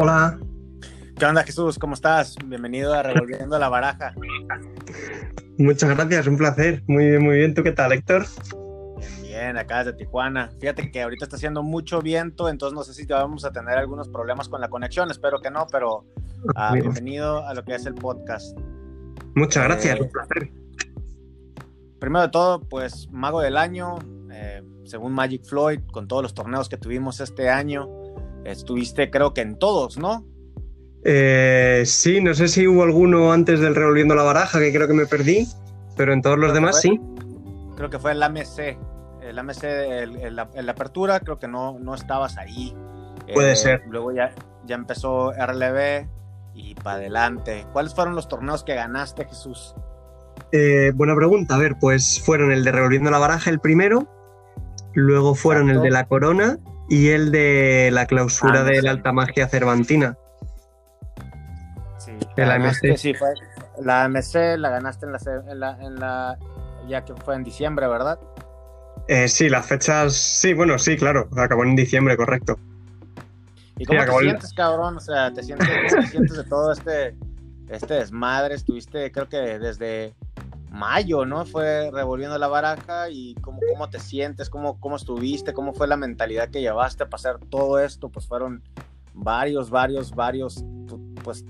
Hola. ¿Qué onda Jesús? ¿Cómo estás? Bienvenido a Revolviendo la Baraja. Muchas gracias, un placer. Muy bien, muy bien. ¿Tú qué tal, Héctor? Bien, acá desde Tijuana. Fíjate que ahorita está haciendo mucho viento, entonces no sé si vamos a tener algunos problemas con la conexión, espero que no, pero uh, bienvenido a lo que es el podcast. Muchas gracias, eh, un placer. Primero de todo, pues Mago del Año, eh, según Magic Floyd, con todos los torneos que tuvimos este año, estuviste creo que en todos, ¿no? Eh, sí, no sé si hubo alguno antes del Revolviendo la Baraja, que creo que me perdí, pero en todos los demás sí. Creo que fue el AMC. El AMC, en la, apertura, creo que no, no estabas ahí. Puede eh, ser. Luego ya, ya empezó RLB y para adelante. ¿Cuáles fueron los torneos que ganaste, Jesús? Eh, buena pregunta. A ver, pues fueron el de Revolviendo la Baraja el primero, luego fueron el de la Corona y el de la clausura ah, de la Alta Magia Cervantina. La AMC. Sí, fue, la AMC la ganaste en la, en la, ya que fue en diciembre, ¿verdad? Eh, sí, las fechas, sí, bueno, sí, claro, acabó en diciembre, correcto. ¿Y cómo te sientes, cabrón? O sea, ¿te sientes, te sientes de todo este, este desmadre? Estuviste, creo que desde mayo, ¿no? Fue revolviendo la baraja y cómo, cómo te sientes, cómo, cómo estuviste, cómo fue la mentalidad que llevaste a pasar todo esto, pues fueron varios, varios, varios, pues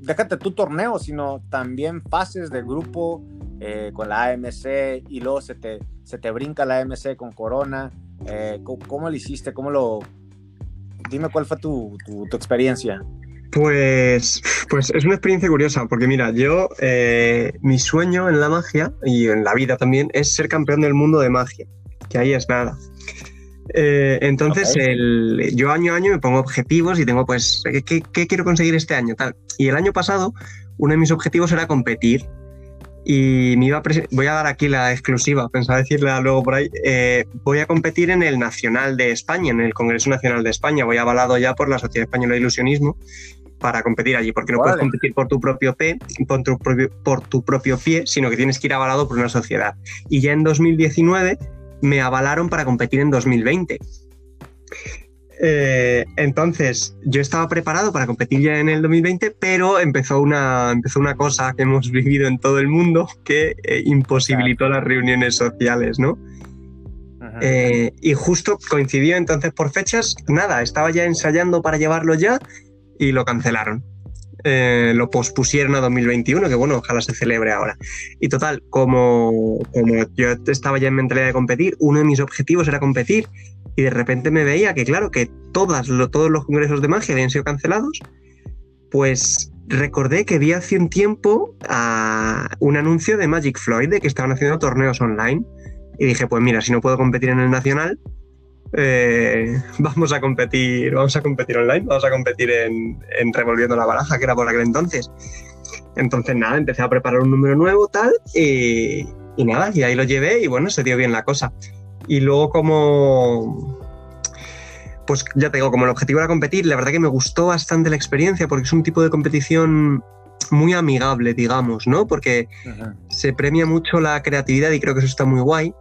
déjate tu torneo, sino también fases del grupo eh, con la AMC y luego se te, se te brinca la AMC con Corona. Eh, ¿cómo, lo hiciste? ¿Cómo lo...? Dime cuál fue tu, experiencia. Pues, pues es una experiencia curiosa, porque mira, yo, eh, mi sueño en la magia y en la vida también es ser campeón del mundo de magia, que ahí es nada. Eh, entonces, yo año a año me pongo objetivos y tengo, pues, ¿qué, quiero conseguir este año? Tal. Y el año pasado, uno de mis objetivos era competir. Y me iba a voy a dar aquí la exclusiva, pensaba decirla luego por ahí. Eh, voy a competir en el Nacional de España, en el Congreso Nacional de España. Voy avalado ya por la Sociedad Española de Ilusionismo para competir allí, porque no puedes competir por tu propio pie, por tu propio, por tu propio pie, sino que tienes que ir avalado por una sociedad. Y ya en 2019 me avalaron para competir en 2020. Eh, entonces, yo estaba preparado para competir ya en el 2020, pero empezó una, empezó una cosa que hemos vivido en todo el mundo que eh, imposibilitó las reuniones sociales, ¿no? Eh, y justo coincidió entonces por fechas, nada, estaba ya ensayando para llevarlo ya y lo cancelaron. Eh, lo pospusieron a 2021, que bueno, ojalá se celebre ahora. Y total, como, como yo estaba ya en mentalidad de competir, uno de mis objetivos era competir y de repente me veía que claro, que todas, todos los congresos de magia habían sido cancelados, pues recordé que vi hace un tiempo un anuncio de Magic Floyd de que estaban haciendo torneos online y dije, pues mira, si no puedo competir en el nacional, eh, vamos a competir, vamos a competir online, vamos a competir en, Revolviendo la Baraja, que era por aquel entonces. Entonces, nada, empecé a preparar un número nuevo, tal, y, nada, y ahí lo llevé y bueno, se dio bien la cosa. Y luego como, pues ya te digo, como el objetivo era competir, la verdad que me gustó bastante la experiencia porque es un tipo de competición muy amigable, digamos, ¿no? Porque se premia mucho la creatividad y creo que eso está muy guay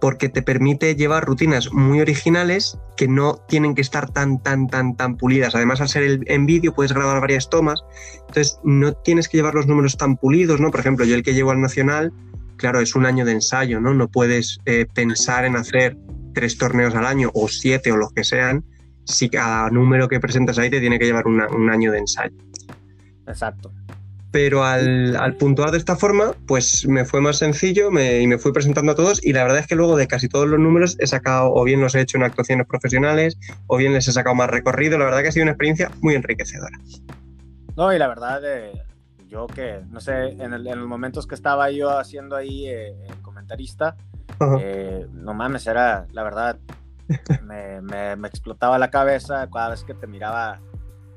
porque te permite llevar rutinas muy originales que no tienen que estar tan, tan, tan, tan pulidas. Además, al ser en vídeo puedes grabar varias tomas, entonces no tienes que llevar los números tan pulidos, ¿no? Por ejemplo, yo el que llevo al Nacional, claro, es un año de ensayo, ¿no? No puedes eh, pensar en hacer tres torneos al año o siete o los que sean, si cada número que presentas ahí te tiene que llevar un año de ensayo. Exacto pero al, puntuar de esta forma, pues me fue más sencillo y me fui presentando a todos y la verdad es que luego de casi todos los números he sacado, o bien los he hecho en actuaciones profesionales, o bien les he sacado más recorrido, la verdad que ha sido una experiencia muy enriquecedora. No, y la verdad, eh, yo que, no sé, en, los momentos que estaba yo haciendo ahí eh, comentarista, eh, no mames, era, la verdad, me, me explotaba la cabeza cada vez que te miraba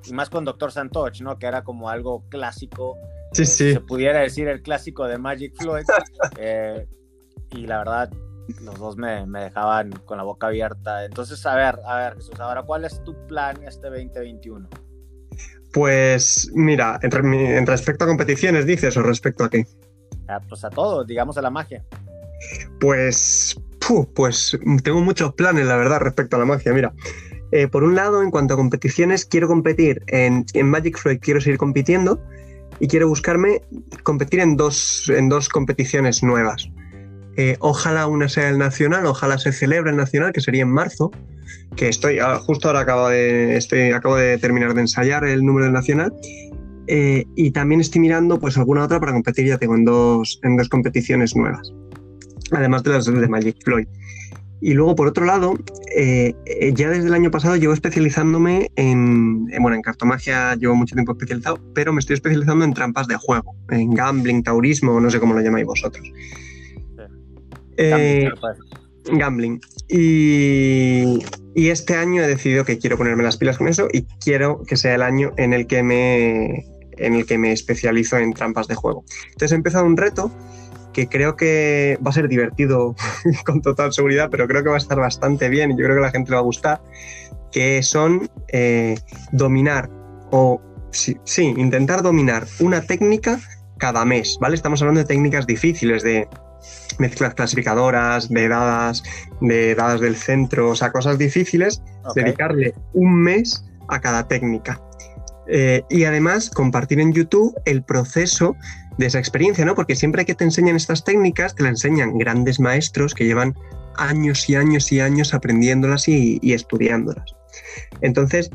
y más con Doctor Santoch, ¿no? Que era como algo clásico. Sí, eh, sí. Se pudiera decir el clásico de Magic Floyd. Eh, y la verdad, los dos me, me, dejaban con la boca abierta. Entonces, a ver, a ver, Jesús, ahora, ¿cuál es tu plan este 2021? Pues mira, en, respecto a competiciones, dices, o respecto a qué? pues a todo, digamos a la magia. Pues, pues tengo muchos planes, la verdad, respecto a la magia. Mira, Eh, por un lado, en cuanto a competiciones, quiero competir en, Magic Floyd, quiero seguir compitiendo y quiero buscarme competir en dos, en dos competiciones nuevas. Eh, ojalá una sea el nacional, ojalá se celebre el nacional, que sería en marzo, que estoy, ah, justo ahora acabo de, estoy, acabo de terminar de ensayar el número del nacional. Eh, y también estoy mirando pues alguna otra para competir, ya tengo en dos, en dos competiciones nuevas, además de las de Magic Floyd. Y luego, por otro lado, eh, eh, ya desde el año pasado llevo especializándome en, bueno, en cartomagia llevo mucho tiempo especializado, pero me estoy especializando en trampas de juego, en gambling, taurismo, no sé cómo lo llamáis vosotros. Eh, gambling. Y, y, este año he decidido que quiero ponerme las pilas con eso y quiero que sea el año en el que me, en el que me especializo en trampas de juego. Entonces he empezado un reto que creo que va a ser divertido con total seguridad, pero creo que va a estar bastante bien y yo creo que a la gente le va a gustar, que son eh, dominar o, sí, intentar dominar una técnica cada mes, ¿vale? Estamos hablando de técnicas difíciles, de mezclas clasificadoras, de dadas, de dadas del centro, o sea, cosas difíciles, dedicarle un mes a cada técnica. Eh, y además compartir en YouTube el proceso de esa experiencia, ¿no? Porque siempre que te enseñan estas técnicas, te la enseñan grandes maestros que llevan años y años y años aprendiéndolas y, estudiándolas. Entonces,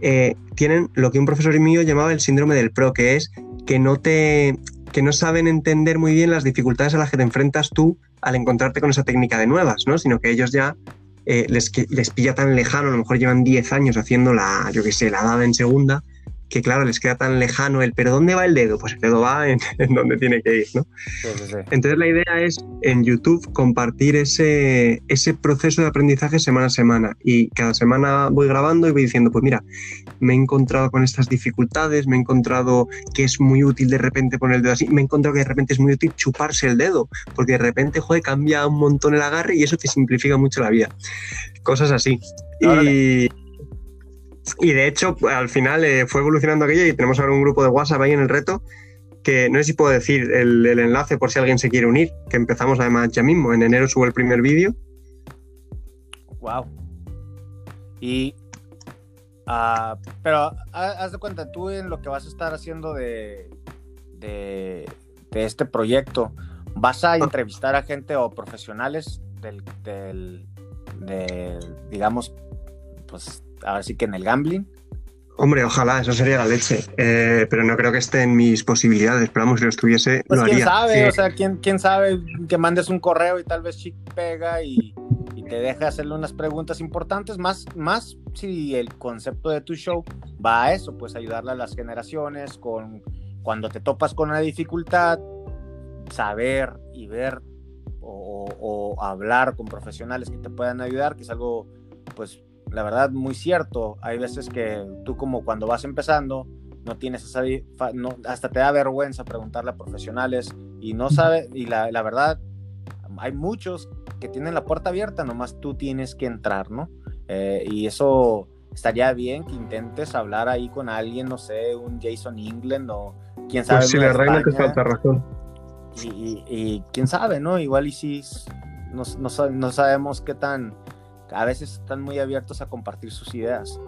eh, tienen lo que un profesor mío llamaba el síndrome del pro, que es que no te que no saben entender muy bien las dificultades a las que te enfrentas tú al encontrarte con esa técnica de nuevas, ¿no? Sino que ellos ya eh, les, les pilla tan lejano, a lo mejor llevan 10 años haciendo la, yo qué sé, la dada en segunda, que claro, les queda tan lejano el, pero ¿dónde va el dedo? Pues el dedo va en, donde tiene que ir, ¿no? Entonces la idea es en YouTube compartir ese, ese proceso de aprendizaje semana a semana y cada semana voy grabando y voy diciendo, pues mira, me he encontrado con estas dificultades, me he encontrado que es muy útil de repente poner el dedo así, me he encontrado que de repente es muy útil chuparse el dedo, porque de repente, joder, cambia un montón el agarre y eso te simplifica mucho la vida. Cosas así. Y, y de hecho, al final eh, fue evolucionando aquello y tenemos ahora un grupo de WhatsApp ahí en el reto que no sé si puedo decir el, enlace por si alguien se quiere unir, que empezamos además ya mismo. En enero subo el primer vídeo. Wow. Y. Ah, pero haz de cuenta, tú en lo que vas a estar haciendo de, de, este proyecto, ¿vas a ah. entrevistar a gente o profesionales del, del digamos, pues ahora sí que en el gambling. Hombre, ojalá, eso sería la leche. Eh, pero no creo que esté en mis posibilidades. Pero vamos, si lo estuviese, pues lo quién sabe, o sea, ¿quién, quién sabe que mandes un correo y tal vez Chic pega y, te deje hacerle unas preguntas importantes, más, más si el concepto de tu show va a eso, pues ayudarle a las generaciones con cuando te topas con una dificultad, saber y ver o, o hablar con profesionales que te puedan ayudar, que es algo pues la verdad, muy cierto. Hay veces que tú como cuando vas empezando, no tienes esa, no, hasta te da vergüenza preguntarle a profesionales y no sabe, y la, la, verdad, hay muchos que tienen la puerta abierta, nomás tú tienes que entrar, ¿no? Eh, y eso estaría bien que intentes hablar ahí con alguien, no sé, un Jason England o quién sabe. Pues si le reina te falta razón. Y, y, quién sabe, ¿no? Igual y si no, no, no sabemos qué tan a veces están muy abiertos a compartir sus ideas.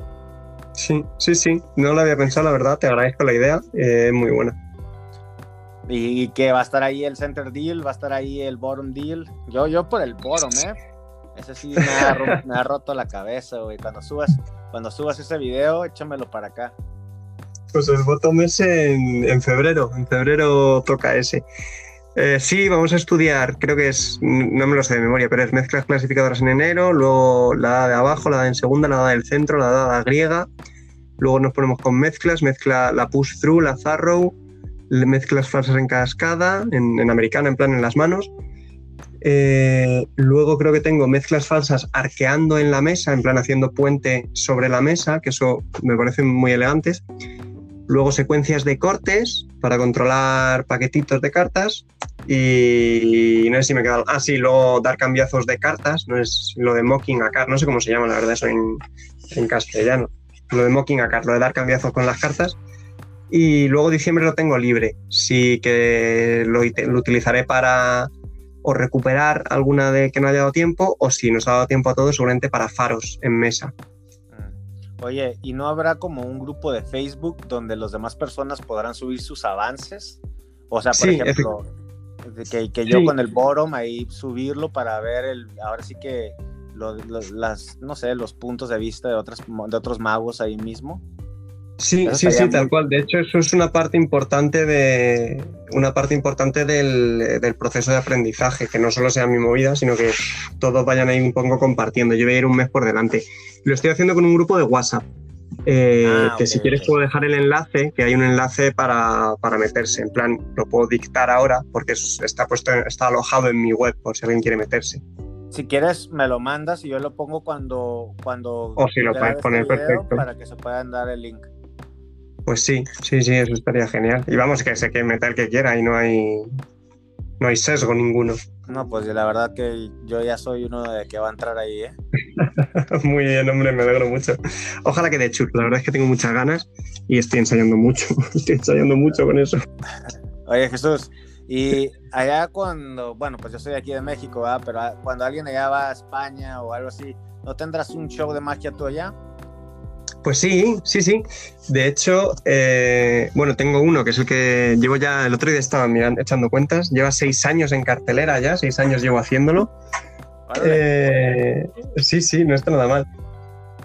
Sí, sí, sí, no lo había pensado, la verdad, te agradezco la idea, es eh, muy buena. Y, que va a estar ahí el center deal, va a estar ahí el bottom deal. Yo, yo por el bottom, ¿eh? Ese sí me ha, roto la cabeza, güey. Cuando subas, cuando subas ese video, échamelo para acá. Pues el bottom es en, en febrero, en febrero toca ese. Eh, sí, vamos a estudiar, creo que es, no me lo sé de memoria, pero es mezclas clasificadoras en enero, luego la de abajo, la dada en segunda, la dada del centro, la dada griega, luego nos ponemos con mezclas, mezcla la push through, la zarrow, mezclas falsas en cascada, en, en americana, en plan en las manos. Eh, luego creo que tengo mezclas falsas arqueando en la mesa, en plan haciendo puente sobre la mesa, que eso me parecen muy elegantes. Luego secuencias de cortes para controlar paquetitos de cartas. Y no sé si me queda. Ah, sí, luego dar cambiazos de cartas. No es lo de mocking a card. No sé cómo se llama, la verdad, eso en, castellano. Lo de mocking a card, lo de dar cambiazos con las cartas. Y luego diciembre lo tengo libre. Sí que lo, lo utilizaré para o recuperar alguna de que no haya dado tiempo, o si nos ha dado tiempo a todos, seguramente para faros en mesa. Oye, ¿y no habrá como un grupo de Facebook donde las demás personas podrán subir sus avances? O sea, por ejemplo, que, yo con el Borom ahí subirlo para ver el, ahora sí que las, no sé, los puntos de vista de, otras, de otros magos ahí mismo. Sí, sí, sí, tal cual. De hecho, eso es una parte importante de una parte importante del, del, proceso de aprendizaje, que no solo sea mi movida, sino que todos vayan ahí un poco compartiendo. Yo voy a ir un mes por delante. Lo estoy haciendo con un grupo de WhatsApp. Eh, ah, que si quieres puedo dejar el enlace, que hay un enlace para, para, meterse. En plan, lo puedo dictar ahora porque está puesto, está alojado en mi web por si alguien quiere meterse. Si quieres, me lo mandas y yo lo pongo cuando. cuando o si lo puedes poner este perfecto. Para que se puedan dar el link. Pues sí, sí, sí, eso estaría genial. Y vamos, que se que meta el que quiera y no hay, no hay sesgo ninguno. No, pues la verdad que yo ya soy uno de que va a entrar ahí, ¿eh? Muy bien, hombre, me alegro mucho. Ojalá que de hecho, la verdad es que tengo muchas ganas y estoy ensayando mucho, estoy ensayando mucho con eso. Oye, Jesús, y allá cuando, bueno, pues yo soy aquí de México, ¿verdad? Pero cuando alguien allá va a España o algo así, ¿no tendrás un show de magia tú allá? Pues sí, sí, sí. De hecho, eh, bueno, tengo uno que es el que llevo ya, el otro día estaba mirando, echando cuentas, lleva seis años en cartelera ya, seis años llevo haciéndolo. Eh, sí, sí, no está nada mal.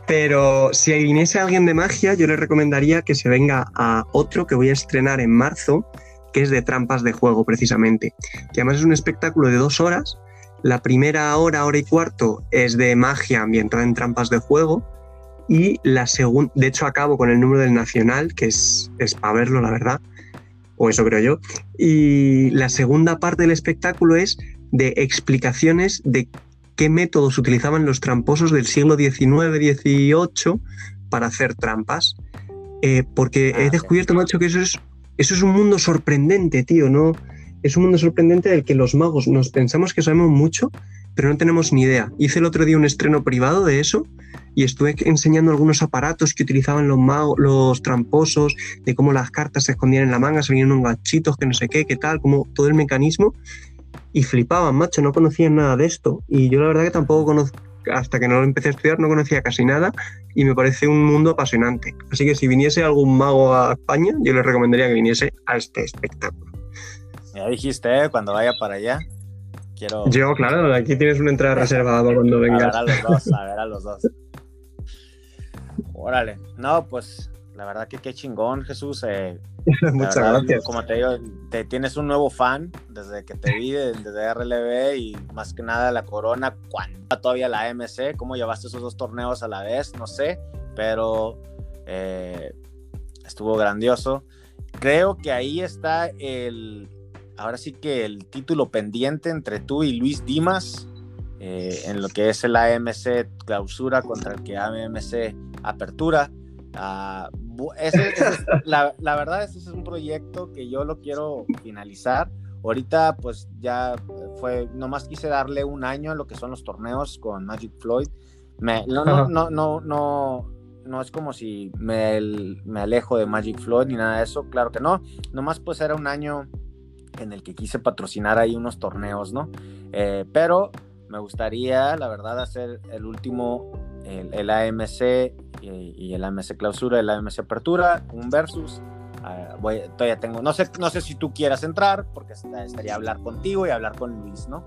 Pero si viniese alguien de magia, yo le recomendaría que se venga a otro que voy a estrenar en marzo, que es de trampas de juego, precisamente. Que además es un espectáculo de dos horas. La primera hora, hora y cuarto, es de magia ambientada en trampas de juego y la segunda, de hecho acabo con el número del Nacional, que es, es para verlo, la verdad, o eso creo yo. Y la segunda parte del espectáculo es de explicaciones de qué métodos utilizaban los tramposos del siglo XIX-XVIII para hacer trampas. Eh, porque he ah, descubierto, macho, que eso es, eso es un mundo sorprendente, tío, ¿no? Es un mundo sorprendente del que los magos nos pensamos que sabemos mucho, pero no tenemos ni idea. Hice el otro día un estreno privado de eso y estuve enseñando algunos aparatos que utilizaban los magos, los tramposos, de cómo las cartas se escondían en la manga, salían unos gachitos, que no sé qué, qué tal, como todo el mecanismo. Y flipaban, macho, no conocían nada de esto. Y yo la verdad que tampoco conozco, hasta que no lo empecé a estudiar, no conocía casi nada y me parece un mundo apasionante. Así que si viniese algún mago a España, yo le recomendaría que viniese a este espectáculo. Ya dijiste, ¿eh? cuando vaya para allá. Quiero... Yo, claro, aquí tienes una entrada reservada cuando vengas. A ver a los dos, a ver a los dos. Órale, no, pues la verdad que qué chingón, Jesús. Eh, Muchas gracias. Como te digo, te tienes un nuevo fan desde que te vi, desde RLB y más que nada la Corona, cuando todavía la MC, cómo llevaste esos dos torneos a la vez, no sé, pero eh, estuvo grandioso. Creo que ahí está el, ahora sí que el título pendiente entre tú y Luis Dimas eh, en lo que es el AMC clausura contra el que AMC apertura. Ah, la, verdad, ese es un proyecto que yo lo quiero finalizar. Ahorita, pues ya fue, nomás quise darle un año a lo que son los torneos con Magic Floyd. Me, no, no, no, no, no, no es como si me, me alejo de Magic Floyd ni nada de eso, claro que no. Nomás pues era un año en el que quise patrocinar ahí unos torneos, ¿no? Eh, pero me gustaría, la verdad, hacer el último, el, AMC y, el AMC clausura, el AMC apertura, un versus. Ah, voy, todavía tengo, no sé, no sé si tú quieras entrar, porque estaría hablar contigo y hablar con Luis, ¿no?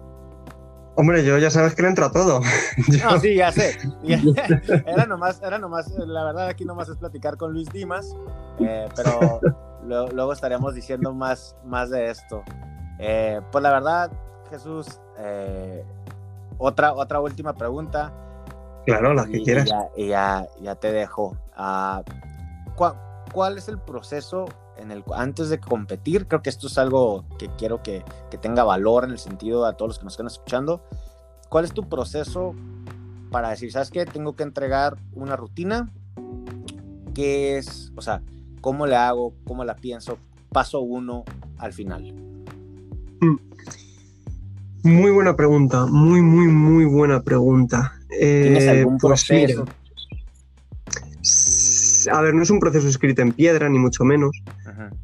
Hombre, yo ya sabes que le entro a todo. No, sí, ya sé. era nomás, era nomás, la verdad aquí nomás es platicar con Luis Dimas, eh, pero luego, estaríamos diciendo más, más de esto. Eh, pues la verdad, Jesús, eh, otra, otra última pregunta. Claro, la que quieras. Y ya, ya, te dejo. Ah, ¿cuál, es el proceso en el, antes de competir? Creo que esto es algo que quiero que, que tenga valor en el sentido a todos los que nos están escuchando. ¿Cuál es tu proceso para decir, sabes qué, tengo que entregar una rutina? ¿Qué es, o sea, cómo le hago, cómo la pienso, paso uno al final? Mm. Muy buena pregunta, muy, muy, muy buena pregunta. ¿Tienes eh, algún pues proceso? a ver, no es un proceso escrito en piedra, ni mucho menos,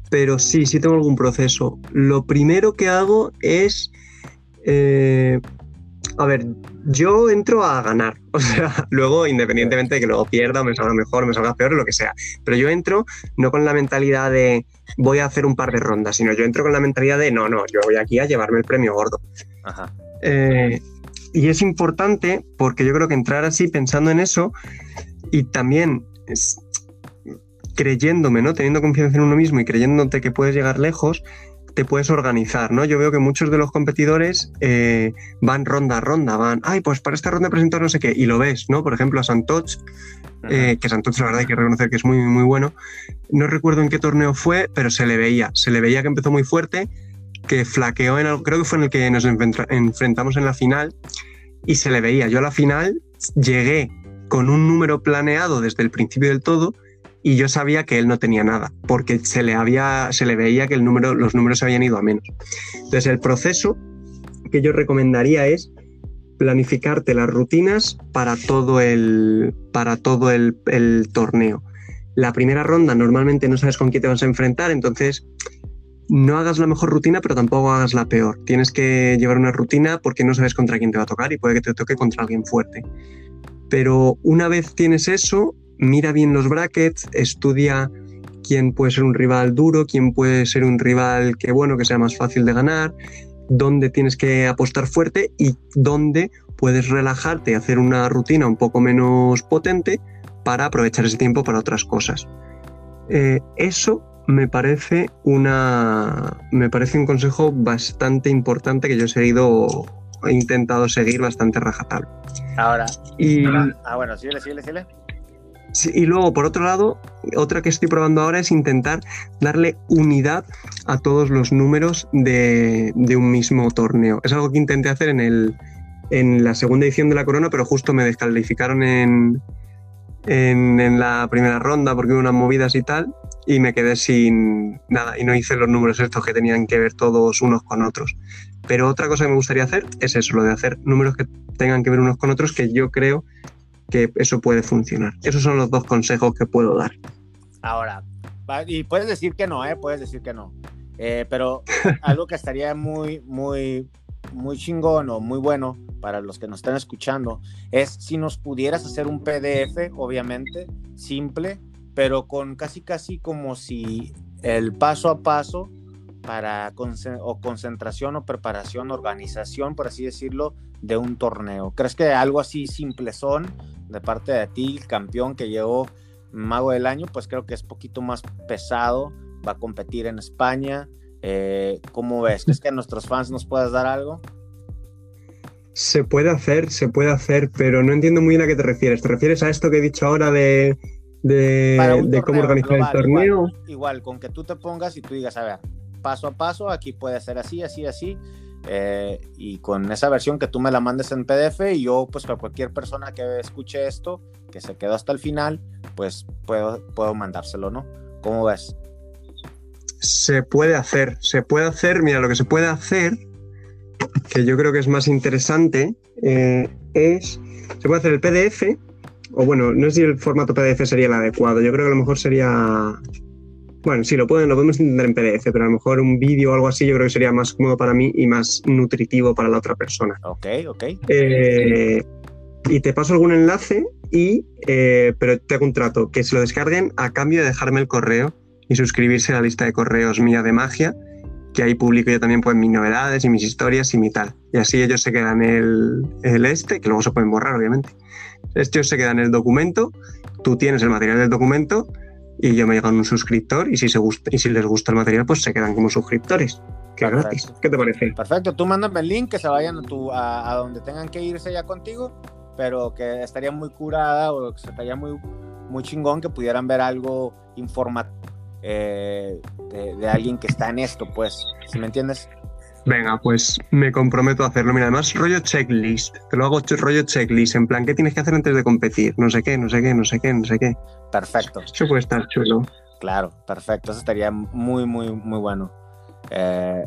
pero sí, sí tengo algún proceso. Lo primero que hago es, eh, A ver, yo entro a ganar. O sea, luego, independientemente de que luego pierda, me salga mejor, me salga peor, lo que sea. Pero yo entro no con la mentalidad de voy a hacer un par de rondas, sino yo entro con la mentalidad de no, no, yo voy aquí a llevarme el premio gordo. Ajá. Eh, y es importante porque yo creo que entrar así pensando en eso y también creyéndome, ¿no? Teniendo confianza en uno mismo y creyéndote que puedes llegar lejos, te puedes organizar, ¿no? Yo veo que muchos de los competidores eh, van ronda a ronda, van, ay, pues para esta ronda presento no sé qué, y lo ves, ¿no? Por ejemplo, a Santoch, eh, que Santoch la verdad hay que reconocer que es muy, muy bueno. No recuerdo en qué torneo fue, pero se le veía, se le veía que empezó muy fuerte, que flaqueó en creo que fue en el que nos enfrentamos en la final, y se le veía. Yo a la final llegué con un número planeado desde el principio del todo, y yo sabía que él no tenía nada, porque se le, había, se le veía que el número, los números habían ido a menos. Entonces, el proceso que yo recomendaría es planificarte las rutinas para todo el, para todo el torneo. La primera ronda normalmente no sabes con quién te vas a enfrentar, entonces no hagas la mejor rutina, pero tampoco hagas la peor. Tienes que llevar una rutina porque no sabes contra quién te va a tocar y puede que te toque contra alguien fuerte. Pero una vez tienes eso, mira bien los brackets, estudia quién puede ser un rival duro, quién puede ser un rival que bueno, que sea más fácil de ganar, dónde tienes que apostar fuerte y dónde puedes relajarte y hacer una rutina un poco menos potente para aprovechar ese tiempo para otras cosas. Eh, eso me parece una me parece un consejo bastante importante que yo he seguido he intentado seguir bastante rajatabla. Ahora, y, ah, bueno, síguele, síguele, síguele y luego, por otro lado, otra que estoy probando ahora es intentar darle unidad a todos los números de, un mismo torneo. Es algo que intenté hacer en, el, en la segunda edición de la Corona, pero justo me descalificaron en, en, la primera ronda porque hubo unas movidas y tal, y me quedé sin nada, y no hice los números estos que tenían que ver todos unos con otros. Pero otra cosa que me gustaría hacer es eso, lo de hacer números que tengan que ver unos con otros, que yo creo que eso puede funcionar. Esos son los dos consejos que puedo dar. Ahora, y puedes decir que no, ¿eh? Puedes decir que no. Eh, pero algo que estaría muy, muy, muy chingón o muy bueno para los que nos están escuchando es si nos pudieras hacer un PDF, obviamente, simple, pero con casi, casi como si el paso a paso para o concentración o preparación, organización, por así decirlo, de un torneo. ¿Crees que algo así simple son de parte de ti, campeón que llegó Mago del Año, pues creo que es poquito más pesado, va a competir en España. Eh, ¿Cómo ves? ¿Crees que a nuestros fans nos puedas dar algo? Se puede hacer, se puede hacer, pero no entiendo muy bien a qué te refieres. ¿Te refieres a esto que he dicho ahora de, de, cómo organizar el torneo? igual, con que tú te pongas y tú digas, a ver, paso a paso, aquí puede ser así, así, así, eh, y con esa versión que tú me la mandes en PDF y yo pues para cualquier persona que escuche esto, que se quedó hasta el final, pues puedo, puedo mandárselo, ¿no? ¿Cómo ves? Se puede hacer, se puede hacer, mira, lo que se puede hacer, que yo creo que es más interesante, eh, es, se puede hacer el PDF, o bueno, no sé si el formato PDF sería el adecuado, yo creo que a lo mejor sería bueno, sí, lo, pueden, lo podemos entender en PDF, pero a lo mejor un vídeo o algo así yo creo que sería más cómodo para mí y más nutritivo para la otra persona. Ok, ok. Eh, y te paso algún enlace, y, eh, pero te hago un trato, que se lo descarguen a cambio de dejarme el correo y suscribirse a la lista de correos mía de magia, que ahí publico yo también pues mis novedades y mis historias y mi tal. Y así ellos se quedan el, el este, que luego se pueden borrar obviamente. Ellos se quedan el documento, tú tienes el material del documento y yo me llegan un suscriptor y si, se gusta, y si les gusta el material, pues se quedan como suscriptores. Que gratis. ¿Qué te parece? Perfecto. Tú mándame el link que se vayan a, tu, a, donde tengan que irse ya contigo, pero que estaría muy curada o que estaría muy, muy chingón que pudieran ver algo informativo eh, de, de, alguien que está en esto, pues. ¿Sí me entiendes? Venga, pues me comprometo a hacerlo. Mira, además rollo checklist. Te lo hago rollo checklist. En plan, ¿qué tienes que hacer antes de competir? No sé qué, no sé qué, no sé qué, no sé qué. Perfecto. Eso puede estar chulo. Claro, perfecto. Eso estaría muy, muy, muy bueno. Eh,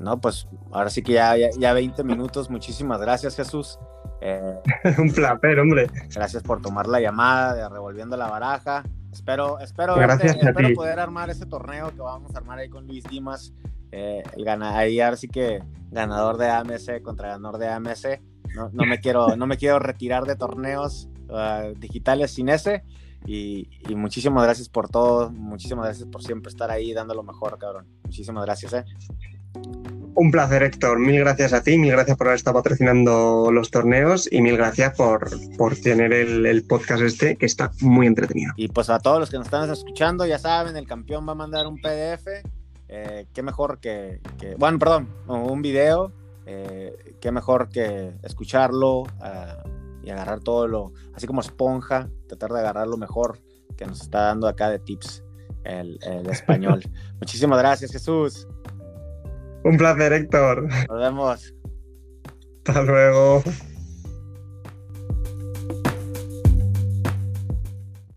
no, pues ahora sí que ya, ya, 20 minutos. Muchísimas gracias, Jesús. Eh, Un placer, hombre. Gracias por tomar la llamada de Revolviendo la Baraja. Espero, espero, espero poder armar ese torneo que vamos a armar ahí con Luis Dimas. Eh, el gana, ahí ahora sí que ganador de AMC contra ganador de AMC. no, me quiero, no me quiero retirar de torneos ah, digitales sin ese. Y, muchísimas gracias por todo, muchísimas gracias por siempre estar ahí dando lo mejor, cabrón. Muchísimas gracias, eh. Un placer, Héctor. Mil gracias a ti, mil gracias por haber estado patrocinando los torneos y mil gracias por, por tener el, podcast este que está muy entretenido. Y pues a todos los que nos están escuchando, ya saben, el campeón va a mandar un PDF. Eh, qué mejor que, bueno, perdón, un video. Eh, qué mejor que escucharlo ah, y agarrar todo lo, así como esponja, tratar de agarrar lo mejor que nos está dando acá de tips el, el español. Muchísimas gracias, Jesús. Un placer, Héctor. Nos vemos. Hasta luego.